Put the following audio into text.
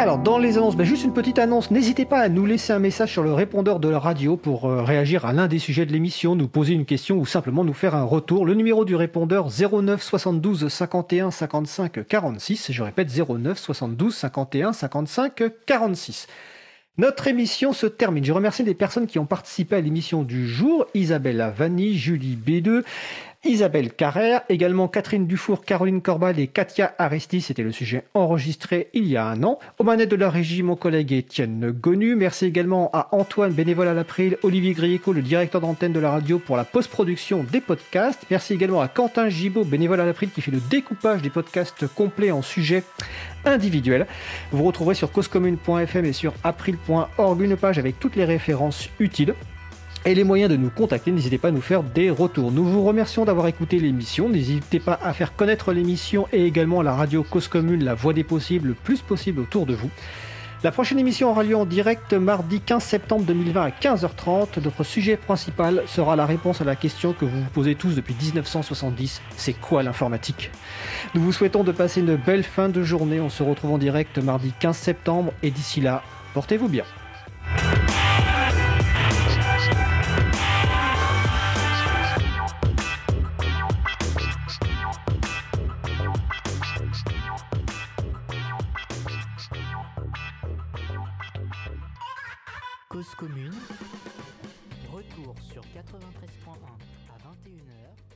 Alors, dans les annonces, ben, juste une petite annonce. N'hésitez pas à nous laisser un message sur le répondeur de la radio pour euh, réagir à l'un des sujets de l'émission, nous poser une question ou simplement nous faire un retour. Le numéro du répondeur 09 72 51 55 46. Je répète 09 72 51 55 46. Notre émission se termine. Je remercie les personnes qui ont participé à l'émission du jour. Isabelle Avani, Julie B2, Isabelle Carrère, également Catherine Dufour, Caroline Corbal et Katia Aristi. C'était le sujet enregistré il y a un an. Au manette de la régie, mon collègue Étienne Gonu. Merci également à Antoine, bénévole à l'April, Olivier Grieco, le directeur d'antenne de la radio pour la post-production des podcasts. Merci également à Quentin Gibaud, bénévole à l'April, qui fait le découpage des podcasts complets en sujets individuels. Vous retrouverez sur causecommune.fm et sur april.org une page avec toutes les références utiles et les moyens de nous contacter, n'hésitez pas à nous faire des retours. Nous vous remercions d'avoir écouté l'émission, n'hésitez pas à faire connaître l'émission et également la radio Cause Commune, la voix des possibles, le plus possible autour de vous. La prochaine émission aura lieu en direct mardi 15 septembre 2020 à 15h30. Notre sujet principal sera la réponse à la question que vous vous posez tous depuis 1970. C'est quoi l'informatique? Nous vous souhaitons de passer une belle fin de journée. On se retrouve en direct mardi 15 septembre et d'ici là, portez-vous bien. Commune. Retour sur 93.1 à 21h